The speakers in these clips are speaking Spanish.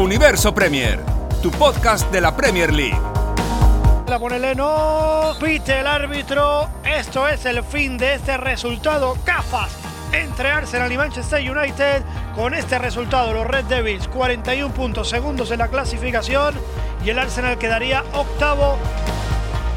Universo Premier, tu podcast de la Premier League. La pone Leno, pite el árbitro. Esto es el fin de este resultado. Cafas entre Arsenal y Manchester United. Con este resultado, los Red Devils 41 puntos segundos en la clasificación y el Arsenal quedaría octavo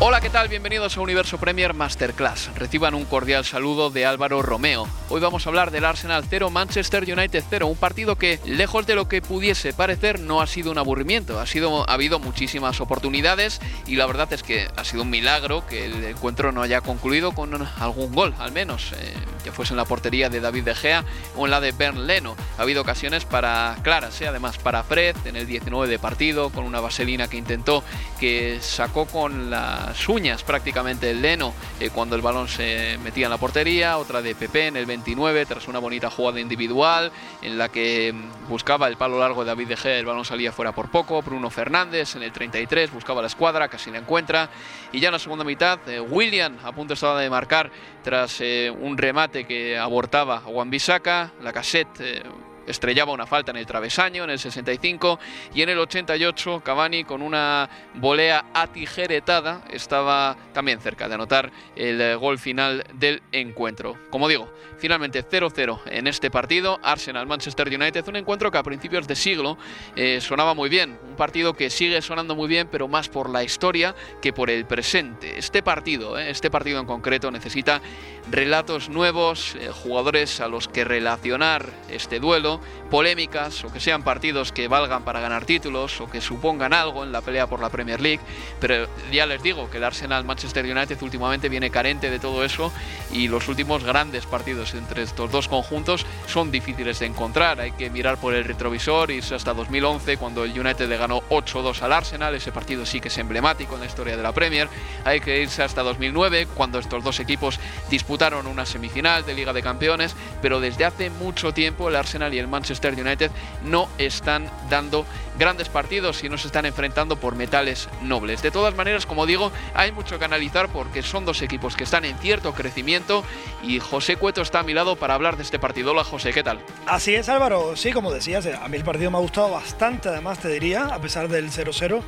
Hola, ¿qué tal? Bienvenidos a Universo Premier Masterclass. Reciban un cordial saludo de Álvaro Romeo. Hoy vamos a hablar del Arsenal 0, Manchester United 0, un partido que, lejos de lo que pudiese parecer, no ha sido un aburrimiento. Ha, sido, ha habido muchísimas oportunidades y la verdad es que ha sido un milagro que el encuentro no haya concluido con algún gol, al menos, eh, ya fuese en la portería de David De Gea o en la de Bern Leno. Ha habido ocasiones para claras, ¿eh? además para Fred en el 19 de partido, con una vaselina que intentó, que sacó con la uñas prácticamente el Leno eh, cuando el balón se metía en la portería, otra de Pepe en el 29 tras una bonita jugada individual en la que mm, buscaba el palo largo de David De Gea, el balón salía fuera por poco, Bruno Fernández en el 33 buscaba la escuadra, casi la encuentra y ya en la segunda mitad eh, William a punto estaba de marcar tras eh, un remate que abortaba a Juan Bisaca, la cassette estrellaba una falta en el travesaño en el 65 y en el 88 Cavani con una volea atijeretada estaba también cerca de anotar el eh, gol final del encuentro. Como digo, finalmente 0-0 en este partido, Arsenal-Manchester United, un encuentro que a principios de siglo eh, sonaba muy bien, un partido que sigue sonando muy bien, pero más por la historia que por el presente. Este partido, eh, este partido en concreto necesita relatos nuevos, jugadores a los que relacionar este duelo, polémicas o que sean partidos que valgan para ganar títulos o que supongan algo en la pelea por la Premier League. Pero ya les digo que el Arsenal Manchester United últimamente viene carente de todo eso y los últimos grandes partidos entre estos dos conjuntos son difíciles de encontrar. Hay que mirar por el retrovisor, irse hasta 2011 cuando el United le ganó 8-2 al Arsenal. Ese partido sí que es emblemático en la historia de la Premier. Hay que irse hasta 2009 cuando estos dos equipos disputaron una semifinal de Liga de Campeones. Pero desde hace mucho tiempo el Arsenal y el Manchester United no están dando grandes partidos y no se están enfrentando por metales nobles. De todas maneras, como digo, hay mucho que analizar porque son dos equipos que están en cierto crecimiento y José Cueto está a mi lado para hablar de este partido. Hola José, ¿qué tal? Así es Álvaro, sí, como decías, a mí el partido me ha gustado bastante, además te diría, a pesar del 0-0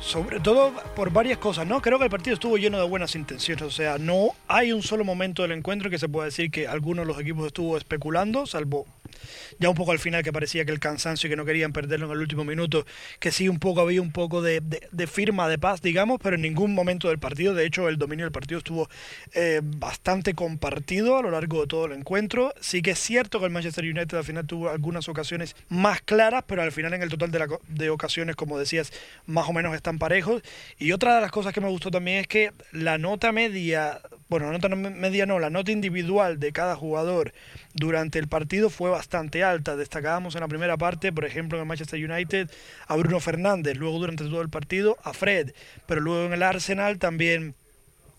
sobre todo por varias cosas, ¿no? Creo que el partido estuvo lleno de buenas intenciones, o sea, no hay un solo momento del encuentro que se pueda decir que alguno de los equipos estuvo especulando, salvo ya un poco al final que parecía que el cansancio y que no querían perderlo en el último minuto, que sí un poco había un poco de, firma de paz, digamos, pero en ningún momento del partido, de hecho el dominio del partido estuvo eh, bastante compartido a lo largo de todo el encuentro. Sí que es cierto que el Manchester United al final tuvo algunas ocasiones más claras, pero al final en el total de, de ocasiones, como decías, más o menos están parejos. Y otra de las cosas que me gustó también es que la nota media, bueno, la nota media no, la nota individual de cada jugador durante el partido fue bastante alta. Destacábamos en la primera parte, por ejemplo, en el Manchester United, a Bruno Fernández, luego durante todo el partido a Fred, pero luego en el Arsenal también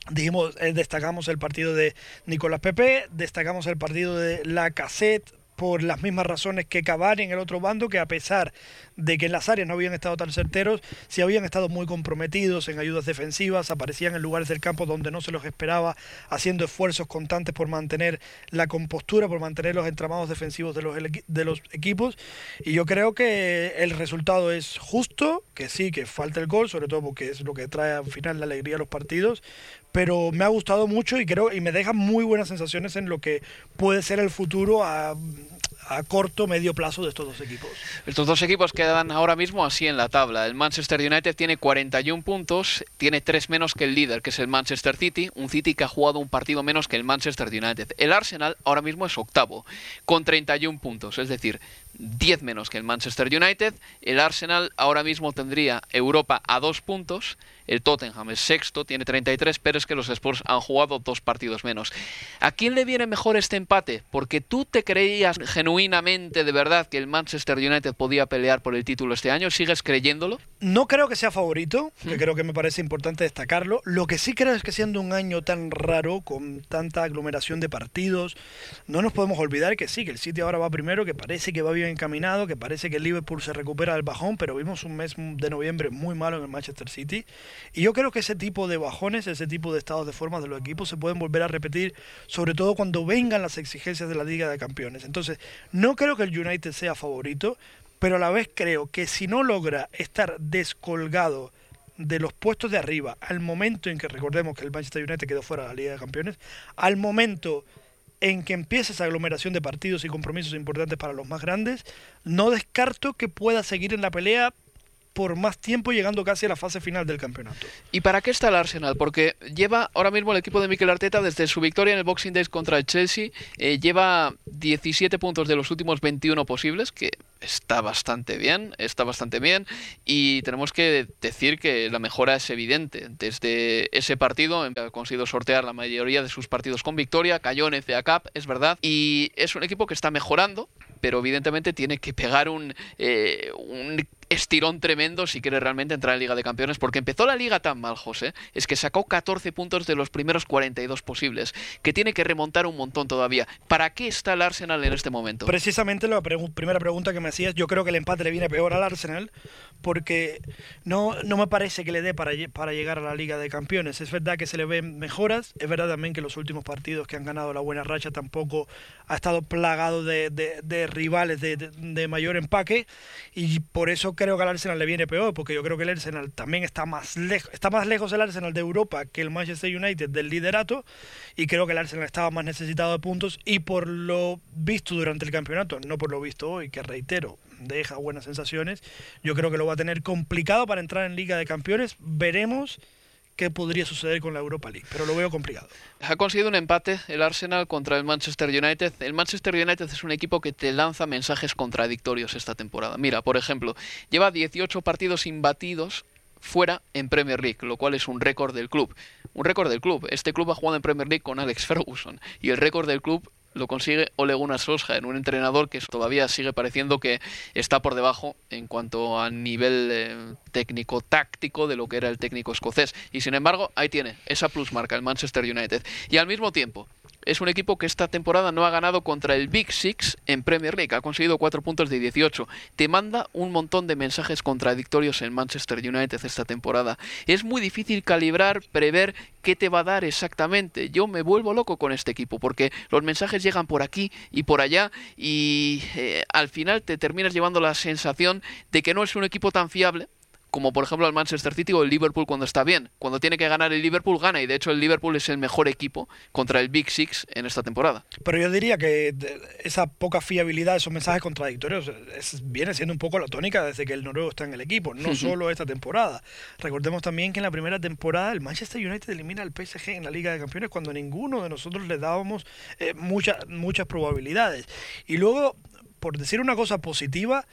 dijimos, eh, destacamos el partido de Nicolás Pepe, destacamos el partido de La Cassette, por las mismas razones que Cavani en el otro bando, que a pesar de que en las áreas no habían estado tan certeros, sí habían estado muy comprometidos en ayudas defensivas, aparecían en lugares del campo donde no se los esperaba, haciendo esfuerzos constantes por mantener la compostura, por mantener los entramados defensivos de los, de los equipos. Y yo creo que el resultado es justo, que sí, que falta el gol, sobre todo porque es lo que trae al final la alegría a los partidos, pero me ha gustado mucho y creo y me deja muy buenas sensaciones en lo que puede ser el futuro a a corto medio plazo de estos dos equipos. Estos dos equipos quedan ahora mismo así en la tabla. El Manchester United tiene 41 puntos, tiene 3 menos que el líder, que es el Manchester City, un City que ha jugado un partido menos que el Manchester United. El Arsenal ahora mismo es octavo, con 31 puntos, es decir, 10 menos que el Manchester United. El Arsenal ahora mismo tendría Europa a 2 puntos. El Tottenham es sexto, tiene 33, pero es que los Spurs han jugado dos partidos menos. ¿A quién le viene mejor este empate? Porque tú te creías genuinamente, de verdad, que el Manchester United podía pelear por el título este año. ¿Sigues creyéndolo? No creo que sea favorito, que creo que me parece importante destacarlo. Lo que sí creo es que siendo un año tan raro, con tanta aglomeración de partidos, no nos podemos olvidar que sí, que el City ahora va primero, que parece que va bien encaminado, que parece que el Liverpool se recupera del bajón, pero vimos un mes de noviembre muy malo en el Manchester City. Y yo creo que ese tipo de bajones, ese tipo de estados de forma de los equipos se pueden volver a repetir, sobre todo cuando vengan las exigencias de la Liga de Campeones. Entonces, no creo que el United sea favorito, pero a la vez creo que si no logra estar descolgado de los puestos de arriba al momento en que recordemos que el Manchester United quedó fuera de la Liga de Campeones, al momento en que empiece esa aglomeración de partidos y compromisos importantes para los más grandes, no descarto que pueda seguir en la pelea por más tiempo llegando casi a la fase final del campeonato. ¿Y para qué está el Arsenal? Porque lleva ahora mismo el equipo de Mikel Arteta desde su victoria en el Boxing Day contra el Chelsea, eh, lleva 17 puntos de los últimos 21 posibles, que está bastante bien, está bastante bien y tenemos que decir que la mejora es evidente. Desde ese partido ha conseguido sortear la mayoría de sus partidos con victoria, cayó en FA Cup, es verdad, y es un equipo que está mejorando, pero evidentemente tiene que pegar un, eh, un estirón tremendo si quiere realmente entrar en Liga de Campeones, porque empezó la liga tan mal, José, es que sacó 14 puntos de los primeros 42 posibles, que tiene que remontar un montón todavía. ¿Para qué está el Arsenal en este momento? Precisamente la primera pregunta que me hacías, yo creo que el empate le viene peor al Arsenal, porque no, no me parece que le dé para, para llegar a la Liga de Campeones. Es verdad que se le ven mejoras, es verdad también que los últimos partidos que han ganado la buena racha tampoco ha estado plagado de, de, rivales de, de mayor empaque, y por eso creo que al Arsenal le viene peor, porque yo creo que el Arsenal también está más lejos, está más lejos el Arsenal de Europa que el Manchester United del liderato, y creo que el Arsenal estaba más necesitado de puntos, y por lo visto durante el campeonato, no por lo visto hoy, que reitero, deja buenas sensaciones, yo creo que lo va a tener complicado para entrar en Liga de Campeones, veremos qué podría suceder con la Europa League, pero lo veo complicado. Ha conseguido un empate el Arsenal contra el Manchester United. El Manchester United es un equipo que te lanza mensajes contradictorios esta temporada. Mira, por ejemplo, lleva 18 partidos imbatidos fuera en Premier League, lo cual es un récord del club. Un récord del club. Este club ha jugado en Premier League con Alex Ferguson y el récord del club lo consigue Ole Gunnar Solskjaer, un entrenador que todavía sigue pareciendo que está por debajo en cuanto a nivel eh, técnico táctico de lo que era el técnico escocés. Y sin embargo, ahí tiene esa plusmarca el Manchester United. Y al mismo tiempo, es un equipo que esta temporada no ha ganado contra el Big Six en Premier League, ha conseguido 4 puntos de 18. Te manda un montón de mensajes contradictorios en Manchester United esta temporada. Es muy difícil calibrar, prever qué te va a dar exactamente. Yo me vuelvo loco con este equipo porque los mensajes llegan por aquí y por allá y eh, al final te terminas llevando la sensación de que no es un equipo tan fiable como por ejemplo el Manchester City o el Liverpool cuando está bien. Cuando tiene que ganar el Liverpool, gana. Y de hecho el Liverpool es el mejor equipo contra el Big Six en esta temporada. Pero yo diría que esa poca fiabilidad, esos mensajes contradictorios, viene siendo un poco la tónica desde que el noruego está en el equipo, no solo esta temporada. Recordemos también que en la primera temporada el Manchester United elimina al PSG en la Liga de Campeones cuando ninguno de nosotros le dábamos eh, muchas, muchas probabilidades. Y luego, por decir una cosa positiva,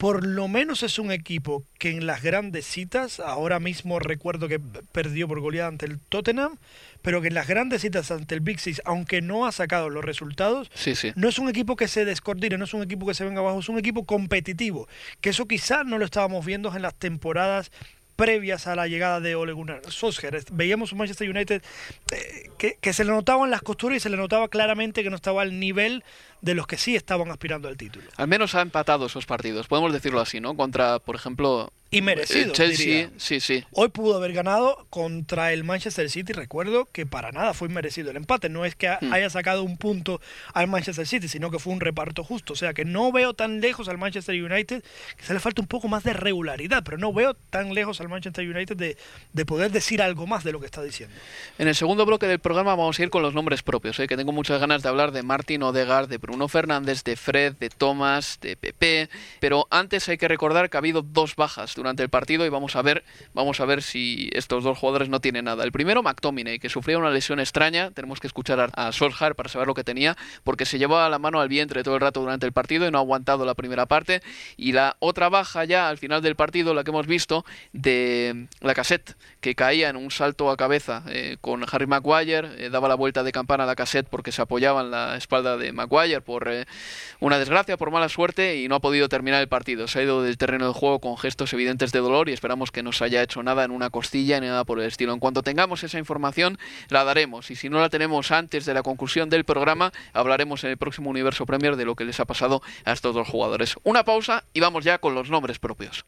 por lo menos es un equipo que en las grandes citas, ahora mismo recuerdo que perdió por goleada ante el Tottenham, pero que en las grandes citas ante el Big Six, aunque no ha sacado los resultados, no es un equipo que se descoordine, no es un equipo que se venga abajo, es un equipo competitivo, que eso quizás no lo estábamos viendo en las temporadas previas a la llegada de Ole Gunnar Solskjaer. Veíamos un Manchester United eh, que, que, se le notaban las costuras y se le notaba claramente que no estaba al nivel de los que sí estaban aspirando al título. Al menos ha empatado esos partidos, podemos decirlo así, ¿no? Contra, por ejemplo, y merecido. Chelsea, sí, sí. Hoy pudo haber ganado contra el Manchester City. Recuerdo que para nada fue merecido el empate. No es que hmm. haya sacado un punto al Manchester City, sino que fue un reparto justo. O sea que no veo tan lejos al Manchester United, que se le falta un poco más de regularidad, pero no veo tan lejos al Manchester United de, de poder decir algo más de lo que está diciendo. En el segundo bloque del programa vamos a ir con los nombres propios, ¿eh? que tengo muchas ganas de hablar de Martin Odegaard, de Bruno Fernández, de Fred, de Thomas, de Pepe. Pero antes hay que recordar que ha habido dos bajas durante el partido y vamos a ver, vamos a ver si estos dos jugadores no tienen nada. El primero, McTominay, que sufrió una lesión extraña. Tenemos que escuchar a, a Solskjaer para saber lo que tenía, porque se llevaba la mano al vientre todo el rato durante el partido y no ha aguantado la primera parte. Y la otra baja ya al final del partido, la que hemos visto, de la cassette, que caía en un salto a cabeza eh, con Harry Maguire, eh, daba la vuelta de campana a la cassette porque se apoyaba en la espalda de Maguire por eh, una desgracia, por mala suerte y no ha podido terminar el partido. Se ha ido del terreno de juego con gestos evidentes de dolor y esperamos que no se haya hecho nada en una costilla ni nada por el estilo. En cuanto tengamos esa información, la daremos y si no la tenemos antes de la conclusión del programa, hablaremos en el próximo Universo Premier de lo que les ha pasado a estos dos jugadores. Una pausa y vamos ya con los nombres propios.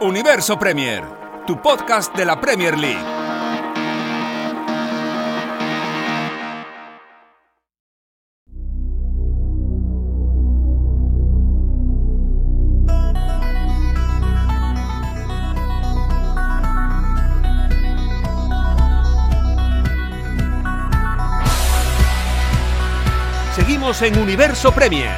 Universo Premier, tu podcast de la Premier League. En Universo Premier.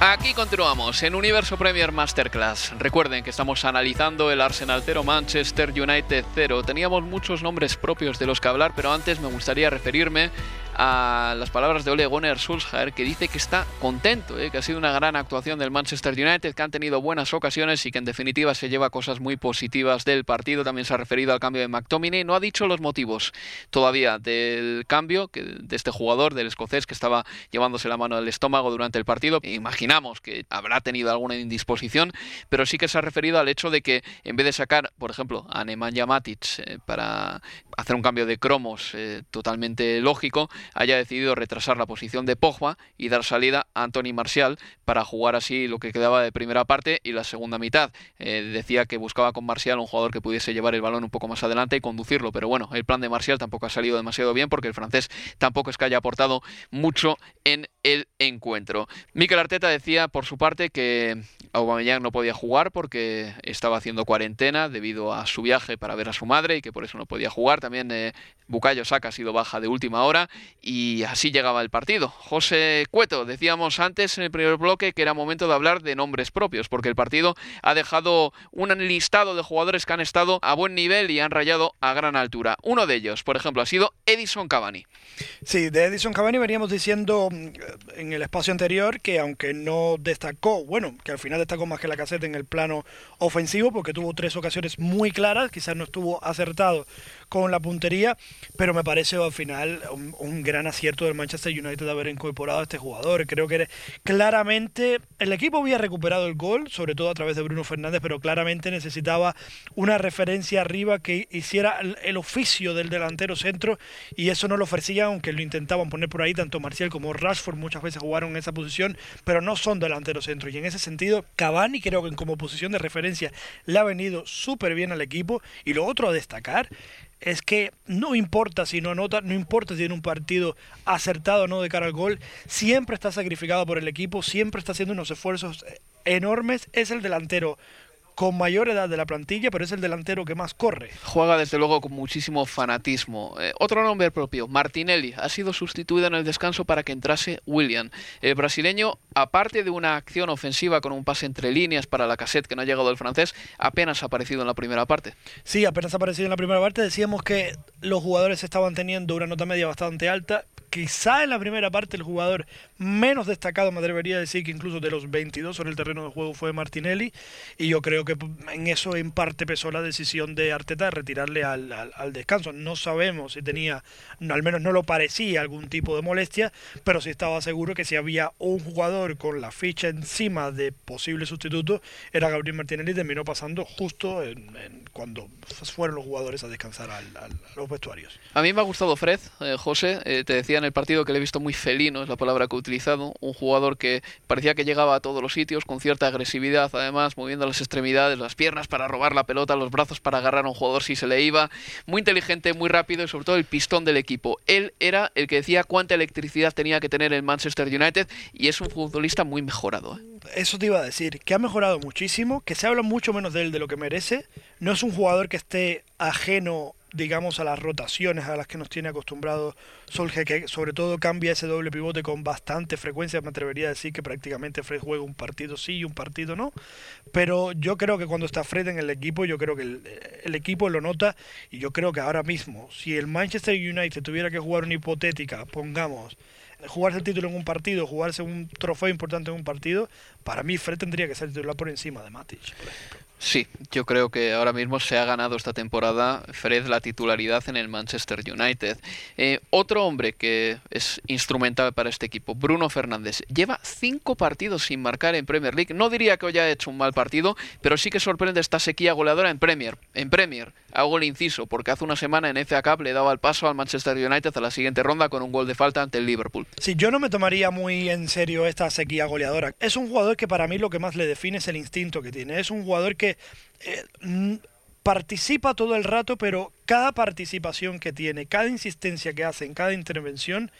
Aquí continuamos en Universo Premier Masterclass. Recuerden que estamos analizando el Arsenal 0 Manchester United 0. Teníamos muchos nombres propios de los que hablar, pero antes me gustaría referirme a las palabras de Ole Gunnar Solskjaer, que dice que está contento, ¿eh? que ha sido una gran actuación del Manchester United, que han tenido buenas ocasiones y que en definitiva se lleva cosas muy positivas del partido. También se ha referido al cambio de McTominay. No ha dicho los motivos todavía del cambio de este jugador, del escocés, que estaba llevándose la mano al estómago durante el partido. Imaginamos que habrá tenido alguna indisposición, pero sí que se ha referido al hecho de que en vez de sacar, por ejemplo, a Nemanja Matic eh, para hacer un cambio de cromos eh, totalmente lógico, haya decidido retrasar la posición de Pogba y dar salida a Anthony Marcial para jugar así lo que quedaba de primera parte y la segunda mitad. Eh, decía que buscaba con Marcial un jugador que pudiese llevar el balón un poco más adelante y conducirlo, pero bueno, el plan de Marcial tampoco ha salido demasiado bien porque el francés tampoco es que haya aportado mucho en el encuentro. Mikel Arteta decía por su parte que Aubameyang no podía jugar porque estaba haciendo cuarentena debido a su viaje para ver a su madre y que por eso no podía jugar. También eh, Bukayo Saka ha sido baja de última hora y así llegaba el partido. José Cueto, decíamos antes en el primer bloque que era momento de hablar de nombres propios, porque el partido ha dejado un listado de jugadores que han estado a buen nivel y han rayado a gran altura. Uno de ellos, por ejemplo, ha sido Edison Cavani. Sí, de Edison Cavani veníamos diciendo mm, en el espacio anterior que aunque no destacó, bueno, que al final destacó más que la caseta en el plano ofensivo, porque tuvo tres ocasiones muy claras, quizás no estuvo acertado con la puntería, pero me parece al final un, gran acierto del Manchester United de haber incorporado a este jugador. Creo que claramente el equipo había recuperado el gol, sobre todo a través de Bruno Fernández, pero claramente necesitaba una referencia arriba que hiciera el, oficio del delantero centro y eso no lo ofrecía, aunque lo intentaban poner por ahí, tanto Marcial como Rashford muchas veces jugaron en esa posición, pero no son delanteros centro. Y en ese sentido, Cavani creo que como posición de referencia le ha venido súper bien al equipo. Y lo otro a destacar es que no importa si no anota, no importa si tiene un partido acertado o no de cara al gol, siempre está sacrificado por el equipo, siempre está haciendo unos esfuerzos enormes, es el delantero con mayor edad de la plantilla, pero es el delantero que más corre. Juega desde luego con muchísimo fanatismo. Eh, otro nombre propio, Martinelli, ha sido sustituido en el descanso para que entrase William. El brasileño, aparte de una acción ofensiva con un pase entre líneas para la cassette que no ha llegado el francés, apenas ha aparecido en la primera parte. Sí, apenas ha aparecido en la primera parte. Decíamos que los jugadores estaban teniendo una nota media bastante alta quizá en la primera parte el jugador menos destacado, me atrevería a decir que incluso de los 22 sobre el terreno de juego fue Martinelli, y yo creo que en eso en parte pesó la decisión de Arteta de retirarle al, al, descanso. No sabemos si tenía, al menos no lo parecía, algún tipo de molestia, pero sí estaba seguro que si había un jugador con la ficha encima de posible sustituto, era Gabriel Martinelli, terminó pasando justo cuando fueron los jugadores a descansar a los vestuarios. A mí me ha gustado Fred, eh, José, eh, te decía en el partido que le he visto muy felino, es la palabra que he utilizado, un jugador que parecía que llegaba a todos los sitios con cierta agresividad, además moviendo las extremidades, las piernas para robar la pelota, los brazos para agarrar a un jugador si se le iba, muy inteligente, muy rápido y sobre todo el pistón del equipo. Él era el que decía cuánta electricidad tenía que tener el Manchester United y es un futbolista muy mejorado. ¿eh? Eso te iba a decir, que ha mejorado muchísimo, que se habla mucho menos de él de lo que merece. No es un jugador que esté ajeno digamos, a las rotaciones a las que nos tiene acostumbrado Solskjaer, que sobre todo cambia ese doble pivote con bastante frecuencia. Me atrevería a decir que prácticamente Fred juega un partido sí y un partido no. Pero yo creo que cuando está Fred en el equipo, yo creo que el, el equipo lo nota. Y yo creo que ahora mismo, si el Manchester United tuviera que jugar una hipotética, pongamos, jugarse el título en un partido, jugarse un trofeo importante en un partido, para mí Fred tendría que ser titular por encima de Matic. Sí, yo creo que ahora mismo se ha ganado esta temporada Fred la titularidad en el Manchester United. Eh, otro hombre que es instrumental para este equipo, Bruno Fernández, lleva cinco partidos sin marcar en Premier League. No diría que hoy haya hecho un mal partido, pero sí que sorprende esta sequía goleadora en Premier. En Premier, hago el inciso, porque hace una semana en FA Cup le daba el paso al Manchester United a la siguiente ronda con un gol de falta ante el Liverpool. Sí, yo no me tomaría muy en serio esta sequía goleadora. Es un jugador que para mí lo que más le define es el instinto que tiene. Es un jugador que eh, participa todo el rato, pero cada participación que tiene, cada insistencia que hace en cada intervención,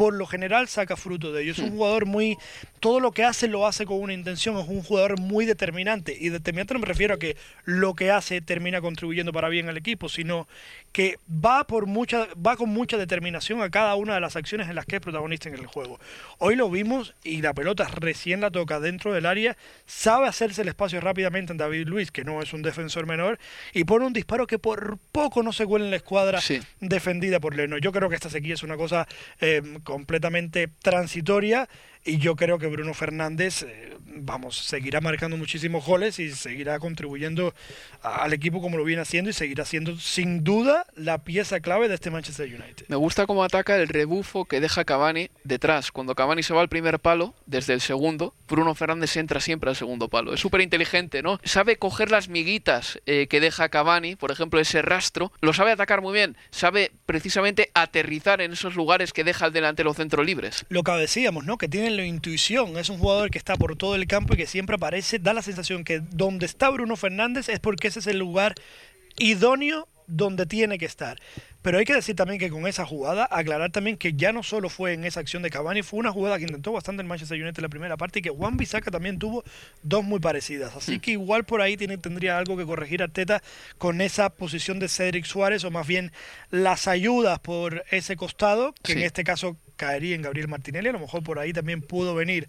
por lo general saca fruto de ello. Es un hmm. jugador muy... Todo lo que hace lo hace con una intención, es un jugador muy determinante. Y determinante no me refiero a que lo que hace termina contribuyendo para bien al equipo, sino que va, por mucha, va con mucha determinación a cada una de las acciones en las que es protagonista en el juego. Hoy lo vimos y la pelota recién la toca dentro del área, sabe hacerse el espacio rápidamente en David Luis, que no es un defensor menor, y pone un disparo que por poco no se cuela en la escuadra defendida por Leno. Yo creo que esta sequía es una cosa... Eh, completamente transitoria y yo creo que Bruno Fernández, eh, vamos, seguirá marcando muchísimos goles y seguirá contribuyendo al equipo como lo viene haciendo y seguirá siendo sin duda la pieza clave de este Manchester United. Me gusta cómo ataca el rebufo que deja Cavani detrás. Cuando Cavani se va al primer palo, desde el segundo, Bruno Fernández entra siempre al segundo palo. Es súper inteligente, ¿no? Sabe coger las miguitas eh, que deja Cavani, por ejemplo, ese rastro, lo sabe atacar muy bien, sabe precisamente aterrizar en esos lugares que deja el delantero centro libres. Lo que decíamos, ¿no? Que tiene la intuición. Es un jugador que está por todo el campo y que siempre aparece. Da la sensación que donde está Bruno Fernández es porque ese es el lugar idóneo donde tiene que estar. Pero hay que decir también que con esa jugada, aclarar también que ya no solo fue en esa acción de Cavani, fue una jugada que intentó bastante el Manchester United en la primera parte y que Juan Bisaca también tuvo dos muy parecidas. Así que igual por ahí tiene, tendría algo que corregir Arteta con esa posición de Cedric Suárez o más bien las ayudas por ese costado, que en este caso caería en Gabriel Martinelli. A lo mejor por ahí también pudo venir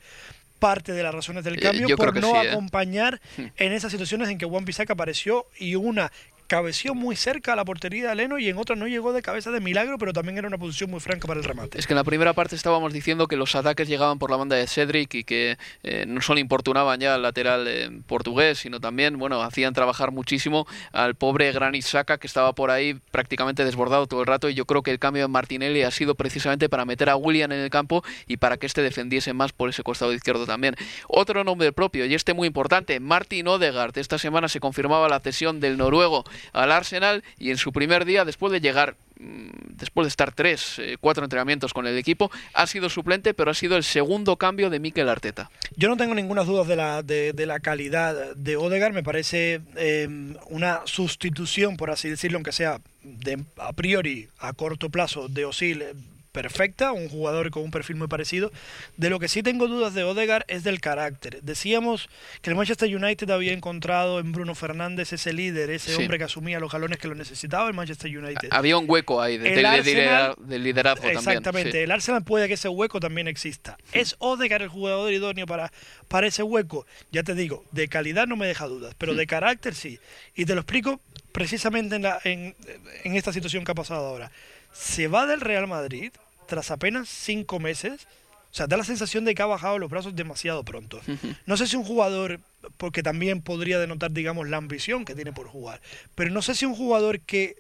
parte de las razones del eh, cambio por no ¿eh? acompañar hmm. en esas situaciones en que Juan Bisaca apareció y una cabeció muy cerca a la portería de Leno y en otra no llegó de cabeza de milagro, pero también era una posición muy franca para el remate. Es que en la primera parte estábamos diciendo que los ataques llegaban por la banda de Cedric y que eh, no solo importunaban ya al lateral eh, portugués, sino también, bueno, hacían trabajar muchísimo al pobre Granit Saka que estaba por ahí prácticamente desbordado todo el rato y yo creo que el cambio de Martinelli ha sido precisamente para meter a William en el campo y para que este defendiese más por ese costado izquierdo también. Otro nombre propio y este muy importante, Martin Odegaard. Esta semana se confirmaba la cesión del noruego al Arsenal y en su primer día, después de llegar mm, después de estar tres, eh, cuatro entrenamientos con el equipo, ha sido suplente, pero ha sido el segundo cambio de Mikel Arteta. Yo no tengo ninguna duda de la, de, la calidad de Odegaard, me parece em, una sustitución, por así decirlo, aunque sea de, a priori a corto plazo de Osil perfecta, un jugador con un perfil muy parecido. De lo que sí tengo dudas de Odegaard es del carácter. Decíamos que el Manchester United había encontrado en Bruno Fernández ese líder, ese hombre que asumía los galones que lo necesitaba el Manchester United. Había un hueco ahí de, liderazgo, Exactamente, el Arsenal puede que ese hueco también exista. ¿Es Odegaard el jugador idóneo para, para ese hueco? Ya te digo, de calidad no me deja dudas, pero de carácter sí. Y te lo explico precisamente en, en, en esta situación que ha pasado ahora se va del Real Madrid tras apenas cinco meses, o sea, da la sensación de que ha bajado los brazos demasiado pronto. No sé si un jugador, porque también podría denotar, digamos, la ambición que tiene por jugar, pero no sé si un jugador que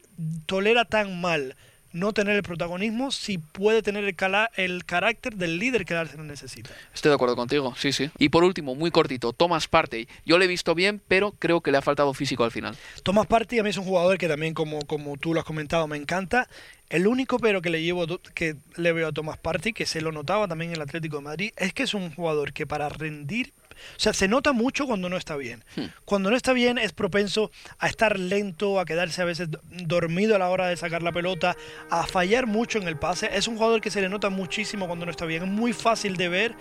tolera tan mal no tener el protagonismo si puede tener el, el carácter del líder que Arsenal necesita. Estoy de acuerdo contigo, sí, sí. Y por último, muy cortito, Thomas Partey. Yo le he visto bien, pero creo que le ha faltado físico al final. Thomas Partey a mí es un jugador que también, como, como tú lo has comentado, me encanta. El único pero que le llevo que le veo a Thomas Partey, que se lo notaba también en el Atlético de Madrid, es que es un jugador que para rendir o sea, se nota mucho cuando no está bien. Hmm. Cuando no está bien es propenso a estar lento, a quedarse a veces dormido a la hora de sacar la pelota, a fallar mucho en el pase. Es un jugador que se le nota muchísimo cuando no está bien. Es muy fácil de ver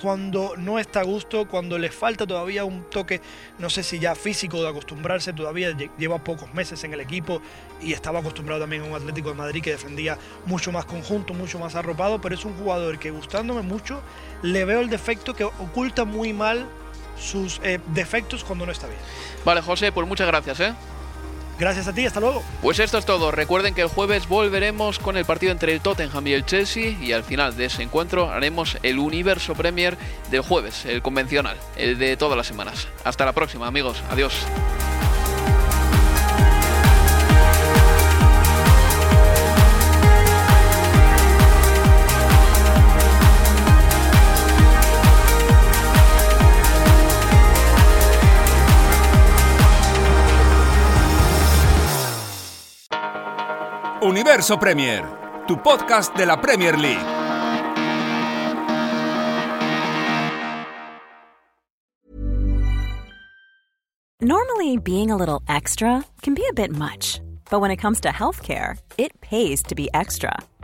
cuando no está a gusto, cuando le falta todavía un toque, no sé si ya físico de acostumbrarse, todavía lleva pocos meses en el equipo y estaba acostumbrado también a un Atlético de Madrid que defendía mucho más conjunto, mucho más arropado, pero es un jugador que gustándome mucho, le veo el defecto que oculta muy mal sus eh, defectos cuando no está bien. Vale, José, pues muchas gracias, ¿eh? Gracias a ti, hasta luego. Pues esto es todo. Recuerden que el jueves volveremos con el partido entre el Tottenham y el Chelsea y al final de ese encuentro haremos el Universo Premier del jueves, el convencional, el de todas las semanas. Hasta la próxima, amigos. Adiós. Universo Premier, tu podcast de la Premier League. Normally, being a little extra can be a bit much, but when it comes to healthcare, it pays to be extra.